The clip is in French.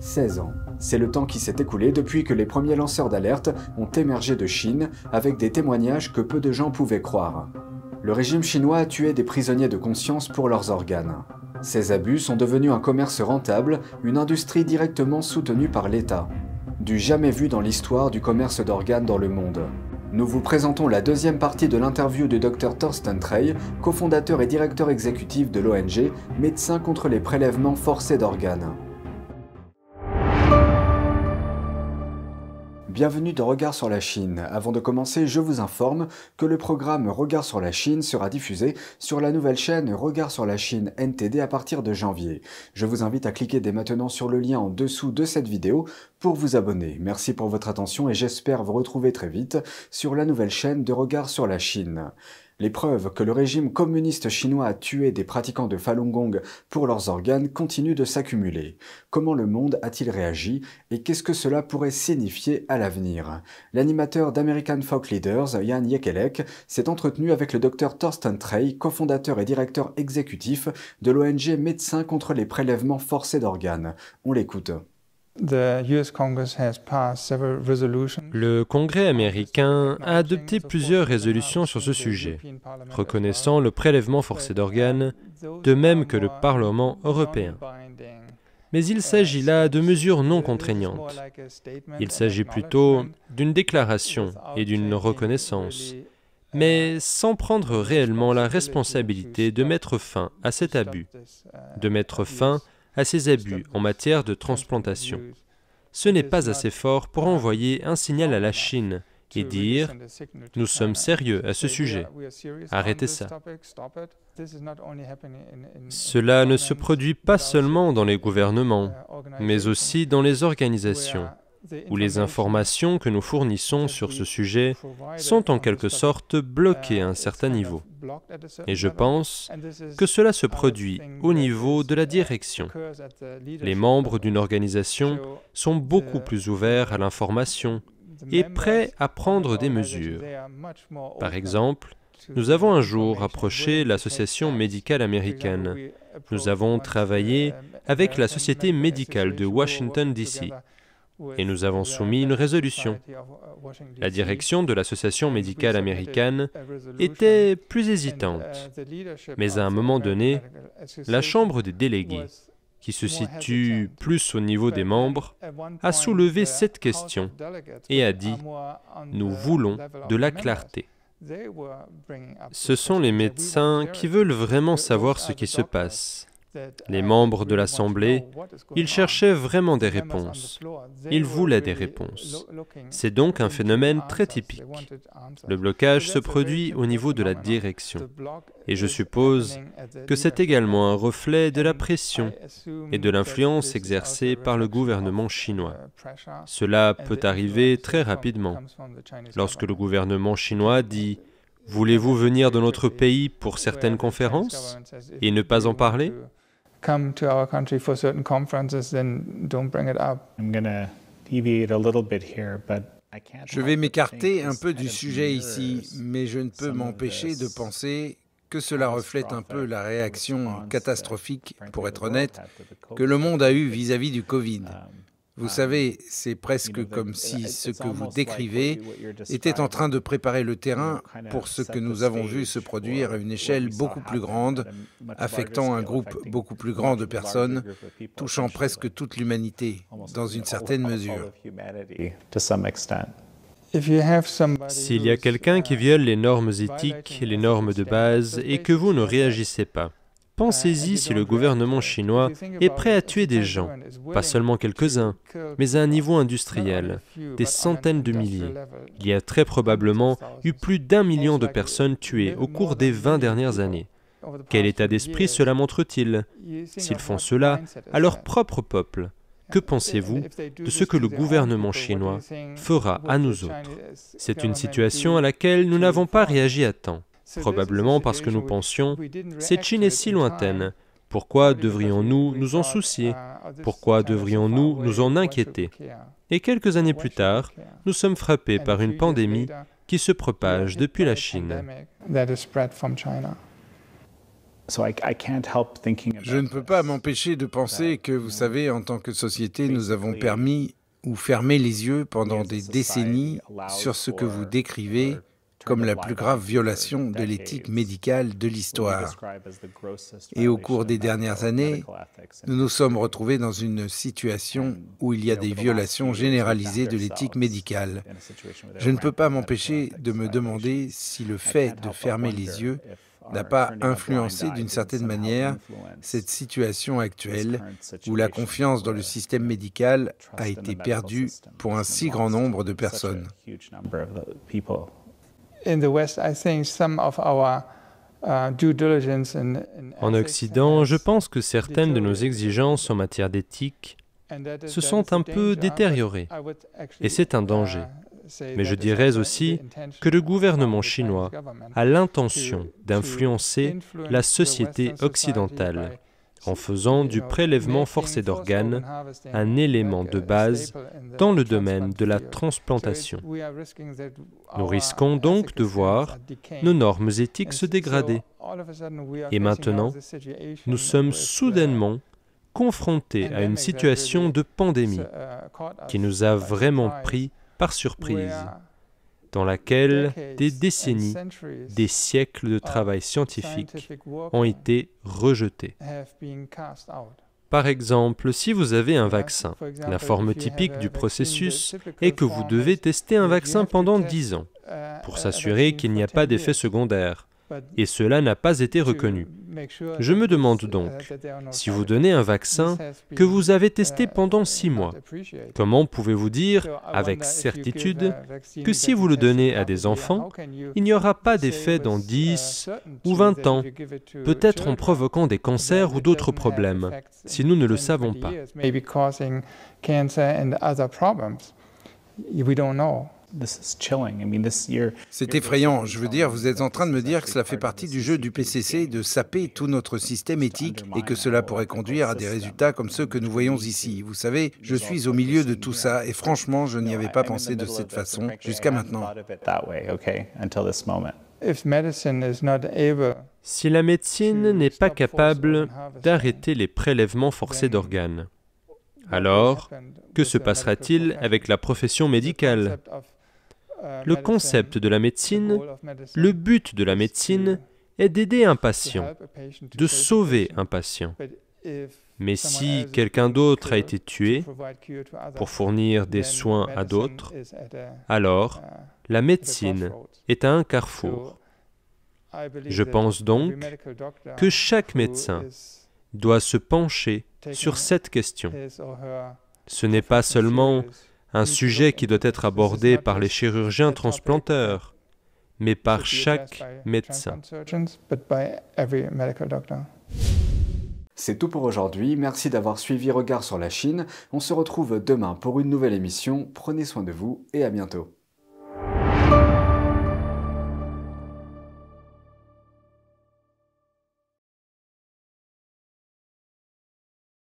16 ans. C'est le temps qui s'est écoulé depuis que les premiers lanceurs d'alerte ont émergé de Chine avec des témoignages que peu de gens pouvaient croire. Le régime chinois a tué des prisonniers de conscience pour leurs organes. Ces abus sont devenus un commerce rentable, une industrie directement soutenue par l'État. Du jamais vu dans l'histoire du commerce d'organes dans le monde. Nous vous présentons la deuxième partie de l'interview du Dr Thorsten Trey, cofondateur et directeur exécutif de l'ONG Médecins contre les prélèvements forcés d'organes. Bienvenue dans Regard sur la Chine. Avant de commencer, je vous informe que le programme Regard sur la Chine sera diffusé sur la nouvelle chaîne Regard sur la Chine NTD à partir de janvier. Je vous invite à cliquer dès maintenant sur le lien en dessous de cette vidéo pour vous abonner. Merci pour votre attention et j'espère vous retrouver très vite sur la nouvelle chaîne de Regard sur la Chine. Les preuves que le régime communiste chinois a tué des pratiquants de Falun Gong pour leurs organes continuent de s'accumuler. Comment le monde a-t-il réagi et qu'est-ce que cela pourrait signifier à l'avenir? L'animateur d'American Folk Leaders, Jan Yekelek, s'est entretenu avec le docteur Thorsten Trey, cofondateur et directeur exécutif de l'ONG Médecins contre les prélèvements forcés d'organes. On l'écoute. Le Congrès américain a adopté plusieurs résolutions sur ce sujet, reconnaissant le prélèvement forcé d'organes, de même que le Parlement européen. Mais il s'agit là de mesures non contraignantes. Il s'agit plutôt d'une déclaration et d'une reconnaissance, mais sans prendre réellement la responsabilité de mettre fin à cet abus, de mettre fin à ces abus en matière de transplantation. Ce n'est pas assez fort pour envoyer un signal à la Chine et dire ⁇ Nous sommes sérieux à ce sujet, arrêtez ça ⁇ Cela ne se produit pas seulement dans les gouvernements, mais aussi dans les organisations où les informations que nous fournissons sur ce sujet sont en quelque sorte bloquées à un certain niveau. Et je pense que cela se produit au niveau de la direction. Les membres d'une organisation sont beaucoup plus ouverts à l'information et prêts à prendre des mesures. Par exemple, nous avons un jour approché l'Association médicale américaine. Nous avons travaillé avec la Société médicale de Washington, D.C et nous avons soumis une résolution. La direction de l'Association médicale américaine était plus hésitante, mais à un moment donné, la Chambre des délégués, qui se situe plus au niveau des membres, a soulevé cette question et a dit ⁇ Nous voulons de la clarté ⁇ Ce sont les médecins qui veulent vraiment savoir ce qui se passe les membres de l'Assemblée, ils cherchaient vraiment des réponses. Ils voulaient des réponses. C'est donc un phénomène très typique. Le blocage se produit au niveau de la direction. Et je suppose que c'est également un reflet de la pression et de l'influence exercée par le gouvernement chinois. Cela peut arriver très rapidement. Lorsque le gouvernement chinois dit Voulez-vous venir dans notre pays pour certaines conférences et ne pas en parler? Come to our country for certain conferences, then don't bring it up. I'm deviate a little bit here, but je vais m'écarter un peu du sujet ici, mais je ne peux m'empêcher de penser que cela reflète un peu la réaction catastrophique, pour être honnête, que le monde a eue vis-à-vis du Covid. Vous savez, c'est presque comme si ce que vous décrivez était en train de préparer le terrain pour ce que nous avons vu se produire à une échelle beaucoup plus grande, affectant un groupe beaucoup plus grand de personnes, touchant presque toute l'humanité, dans une certaine mesure. S'il y a quelqu'un qui viole les normes éthiques, les normes de base, et que vous ne réagissez pas, Pensez-y si le gouvernement chinois est prêt à tuer des gens, pas seulement quelques-uns, mais à un niveau industriel, des centaines de milliers. Il y a très probablement eu plus d'un million de personnes tuées au cours des 20 dernières années. Quel état d'esprit cela montre-t-il? S'ils font cela à leur propre peuple, que pensez-vous de ce que le gouvernement chinois fera à nous autres? C'est une situation à laquelle nous n'avons pas réagi à temps. Probablement parce que nous pensions, cette Chine est si lointaine, pourquoi devrions-nous nous en soucier Pourquoi devrions-nous nous en inquiéter Et quelques années plus tard, nous sommes frappés par une pandémie qui se propage depuis la Chine. Je ne peux pas m'empêcher de penser que, vous savez, en tant que société, nous avons permis ou fermé les yeux pendant des décennies sur ce que vous décrivez comme la plus grave violation de l'éthique médicale de l'histoire. Et au cours des dernières années, nous nous sommes retrouvés dans une situation où il y a des violations généralisées de l'éthique médicale. Je ne peux pas m'empêcher de me demander si le fait de fermer les yeux n'a pas influencé d'une certaine manière cette situation actuelle où la confiance dans le système médical a été perdue pour un si grand nombre de personnes. En Occident, je pense que certaines de nos exigences en matière d'éthique se sont un peu détériorées, et c'est un danger. Uh, Mais je dirais aussi que le gouvernement chinois a l'intention d'influencer la société occidentale en faisant du prélèvement forcé d'organes un élément de base dans le domaine de la transplantation. Nous risquons donc de voir nos normes éthiques se dégrader. Et maintenant, nous sommes soudainement confrontés à une situation de pandémie qui nous a vraiment pris par surprise dans laquelle des décennies, des siècles de travail scientifique ont été rejetés. Par exemple, si vous avez un vaccin, la forme typique du processus est que vous devez tester un vaccin pendant 10 ans pour s'assurer qu'il n'y a pas d'effet secondaire et cela n'a pas été reconnu. Je me demande donc, si vous donnez un vaccin que vous avez testé pendant six mois, comment pouvez-vous dire avec certitude que si vous le donnez à des enfants, il n'y aura pas d'effet dans 10 ou 20 ans, peut-être en provoquant des cancers ou d'autres problèmes, si nous ne le savons pas c'est effrayant. Je veux dire, vous êtes en train de me dire que cela fait partie du jeu du PCC de saper tout notre système éthique et que cela pourrait conduire à des résultats comme ceux que nous voyons ici. Vous savez, je suis au milieu de tout ça et franchement, je n'y avais pas pensé de cette façon jusqu'à maintenant. Si la médecine n'est pas capable d'arrêter les prélèvements forcés d'organes, alors que se passera-t-il avec la profession médicale? Le concept de la médecine, le but de la médecine est d'aider un patient, de sauver un patient. Mais si quelqu'un d'autre a été tué pour fournir des soins à d'autres, alors la médecine est à un carrefour. Je pense donc que chaque médecin doit se pencher sur cette question. Ce n'est pas seulement un sujet qui doit être abordé par les chirurgiens transplanteurs, mais par chaque médecin. C'est tout pour aujourd'hui, merci d'avoir suivi Regard sur la Chine. On se retrouve demain pour une nouvelle émission, prenez soin de vous et à bientôt.